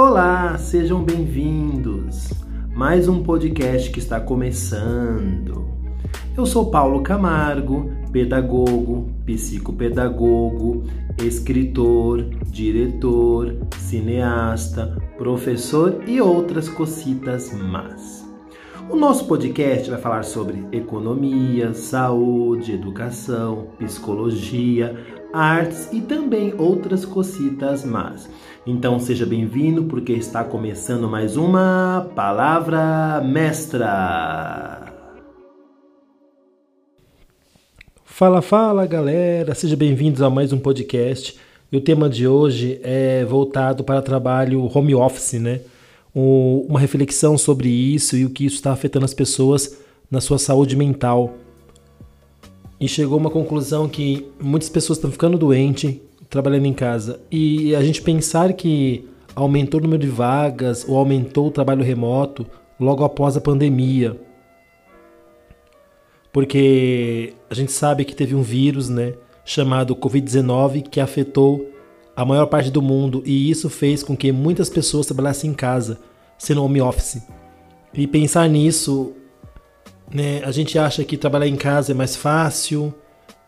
Olá, sejam bem-vindos. Mais um podcast que está começando. Eu sou Paulo Camargo, pedagogo, psicopedagogo, escritor, diretor, cineasta, professor e outras cocitas más. O nosso podcast vai falar sobre economia, saúde, educação, psicologia, artes e também outras cocitas más. Então seja bem-vindo porque está começando mais uma palavra mestra. Fala, fala, galera. Sejam bem-vindos a mais um podcast. E o tema de hoje é voltado para trabalho home office, né? Uma reflexão sobre isso e o que isso está afetando as pessoas na sua saúde mental e chegou a uma conclusão que muitas pessoas estão ficando doentes trabalhando em casa. E a gente pensar que aumentou o número de vagas ou aumentou o trabalho remoto logo após a pandemia. Porque a gente sabe que teve um vírus, né, chamado COVID-19 que afetou a maior parte do mundo e isso fez com que muitas pessoas trabalhassem em casa, sendo home office. E pensar nisso né? A gente acha que trabalhar em casa é mais fácil,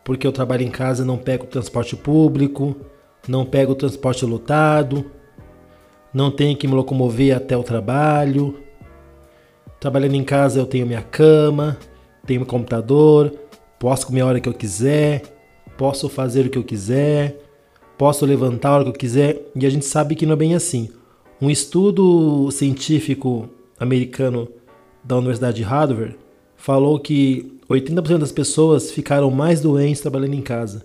porque eu trabalho em casa não pego o transporte público, não pego o transporte lotado, não tenho que me locomover até o trabalho. Trabalhando em casa eu tenho minha cama, tenho meu computador, posso comer a hora que eu quiser, posso fazer o que eu quiser, posso levantar a hora que eu quiser, e a gente sabe que não é bem assim. Um estudo científico americano da Universidade de Harvard falou que 80% das pessoas ficaram mais doentes trabalhando em casa.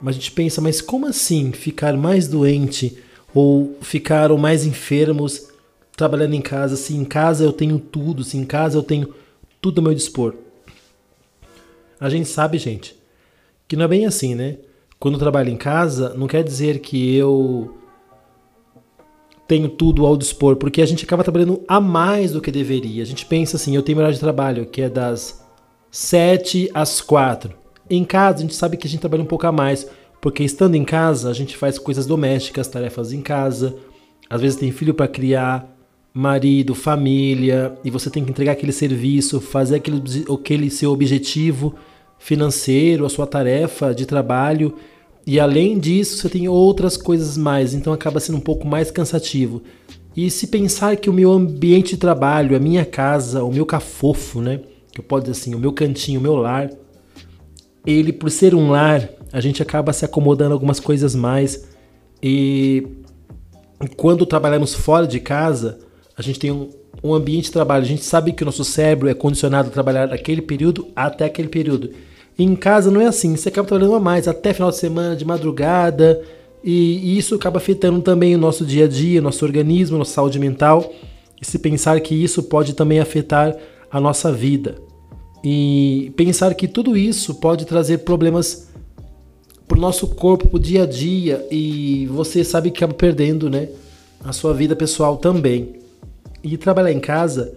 Mas a gente pensa, mas como assim ficar mais doente ou ficaram mais enfermos trabalhando em casa? Se em casa eu tenho tudo, se em casa eu tenho tudo ao meu dispor. A gente sabe, gente, que não é bem assim, né? Quando eu trabalho em casa, não quer dizer que eu tenho tudo ao dispor, porque a gente acaba trabalhando a mais do que deveria. A gente pensa assim, eu tenho horário de trabalho que é das 7 às 4. Em casa, a gente sabe que a gente trabalha um pouco a mais, porque estando em casa, a gente faz coisas domésticas, tarefas em casa. Às vezes tem filho para criar, marido, família, e você tem que entregar aquele serviço, fazer aquele, aquele seu objetivo financeiro, a sua tarefa de trabalho. E além disso, você tem outras coisas mais, então acaba sendo um pouco mais cansativo. E se pensar que o meu ambiente de trabalho, a minha casa, o meu cafofo, né? Que eu posso dizer assim, o meu cantinho, o meu lar, ele por ser um lar, a gente acaba se acomodando algumas coisas mais. E quando trabalhamos fora de casa, a gente tem um, um ambiente de trabalho. A gente sabe que o nosso cérebro é condicionado a trabalhar daquele período até aquele período. Em casa não é assim, você acaba trabalhando a mais, até final de semana, de madrugada, e, isso acaba afetando também o nosso dia a dia, nosso organismo, nossa saúde mental. E se pensar que isso pode também afetar a nossa vida. E pensar que tudo isso pode trazer problemas para o nosso corpo, para o dia a dia, e você sabe que acaba perdendo né, a sua vida pessoal também. E trabalhar em casa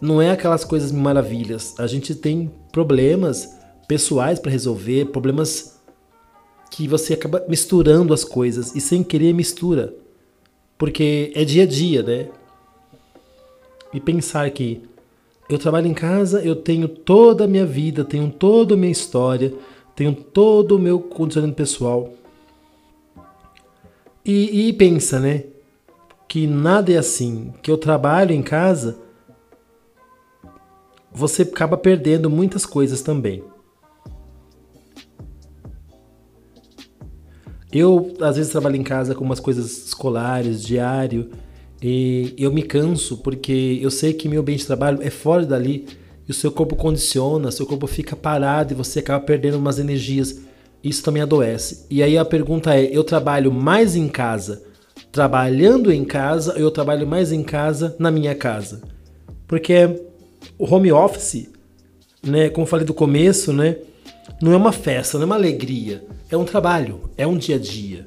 não é aquelas coisas maravilhas. A gente tem problemas pessoais para resolver, problemas que você acaba misturando as coisas e sem querer mistura. Porque é dia a dia, né? E pensar que eu trabalho em casa, eu tenho toda a minha vida, tenho toda a minha história, tenho todo o meu condicionamento pessoal. E, e pensa, né? Que nada é assim, que eu trabalho em casa, você acaba perdendo muitas coisas também. Eu, às vezes, trabalho em casa com umas coisas escolares, diário, e eu me canso porque eu sei que meu bem de trabalho é fora dali e o seu corpo condiciona, seu corpo fica parado e você acaba perdendo umas energias. Isso também adoece. E aí a pergunta é: eu trabalho mais em casa, trabalhando em casa, ou eu trabalho mais em casa na minha casa? Porque o home office, né, como falei do começo, né, não é uma festa, não é uma alegria. É um trabalho, é um dia a dia.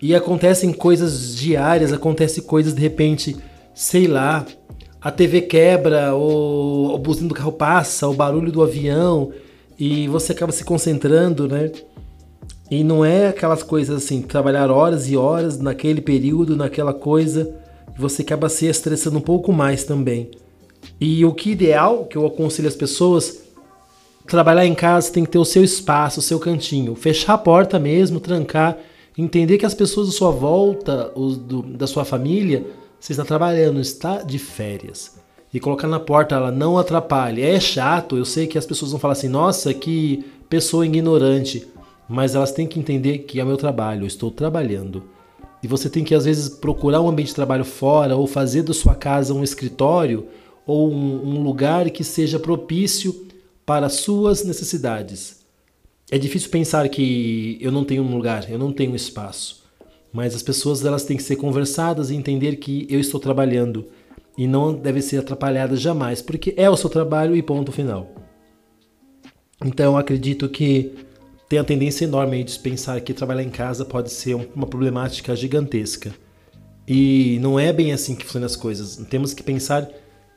E acontecem coisas diárias, acontecem coisas de repente, sei lá, a TV quebra, ou o buzino do carro passa, o barulho do avião, e você acaba se concentrando, né? E não é aquelas coisas assim, trabalhar horas e horas naquele período, naquela coisa, você acaba se estressando um pouco mais também. E o que ideal, que eu aconselho as pessoas, trabalhar em casa tem que ter o seu espaço, o seu cantinho. Fechar a porta mesmo, trancar, entender que as pessoas à sua volta, os do, da sua família, você está trabalhando, está de férias. E colocar na porta ela não atrapalhe. É chato, eu sei que as pessoas vão falar assim, nossa, que pessoa ignorante mas elas têm que entender que é meu trabalho, eu estou trabalhando. E você tem que às vezes procurar um ambiente de trabalho fora ou fazer da sua casa um escritório ou um, um lugar que seja propício para suas necessidades. É difícil pensar que eu não tenho um lugar, eu não tenho um espaço. Mas as pessoas elas têm que ser conversadas e entender que eu estou trabalhando e não deve ser atrapalhada jamais, porque é o seu trabalho e ponto final. Então acredito que tem a tendência enorme de pensar que trabalhar em casa pode ser uma problemática gigantesca. E não é bem assim que funcionam as coisas. Temos que pensar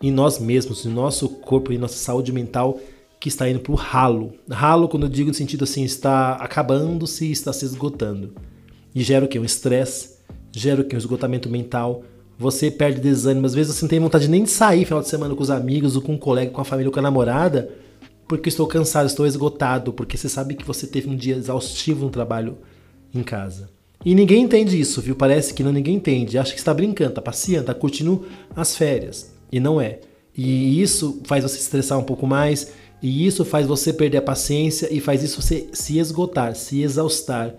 em nós mesmos, em nosso corpo e nossa saúde mental que está indo para o ralo. Ralo, quando eu digo no sentido assim, está acabando-se, está se esgotando. E gera o que? Um estresse, gera o que? Um esgotamento mental. Você perde desânimo. Às vezes você não tem vontade nem de sair final de semana com os amigos, ou com um colega, com a família, ou com a namorada, porque estou cansado, estou esgotado, porque você sabe que você teve um dia exaustivo no trabalho em casa. E ninguém entende isso, viu? Parece que não ninguém entende. Acha que está brincando, está passeando, está curtindo as férias. E não é. E isso faz você estressar um pouco mais, e isso faz você perder a paciência e faz isso você se esgotar, se exaustar.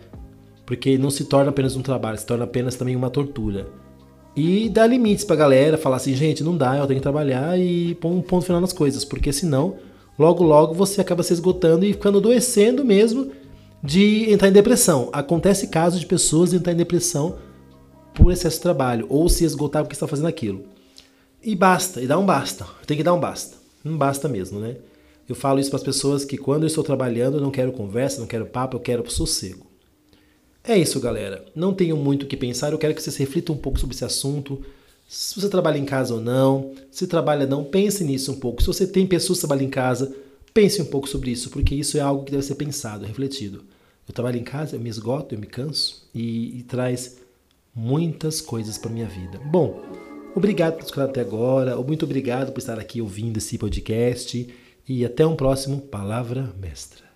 Porque não se torna apenas um trabalho, se torna apenas também uma tortura. E dá limites pra galera, falar assim, gente, não dá, eu tenho que trabalhar e pôr um ponto final nas coisas, porque senão logo logo você acaba se esgotando e ficando adoecendo mesmo de entrar em depressão. Acontece casos de pessoas entrar em depressão por excesso de trabalho ou se esgotar porque está fazendo aquilo. E basta, e dá um basta. Tem que dar um basta. Não basta mesmo, né? Eu falo isso para as pessoas que quando eu estou trabalhando eu não quero conversa, não quero papo, eu quero sossego. É isso, galera. Não tenho muito o que pensar, eu quero que vocês reflitam um pouco sobre esse assunto se você trabalha em casa ou não, se trabalha não, pense nisso um pouco. Se você tem pessoas que trabalham em casa, pense um pouco sobre isso, porque isso é algo que deve ser pensado, refletido. Eu trabalho em casa, eu me esgoto, eu me canso e, e traz muitas coisas para minha vida. Bom, obrigado por escutar até agora, muito obrigado por estar aqui ouvindo esse podcast e até um próximo Palavra Mestra.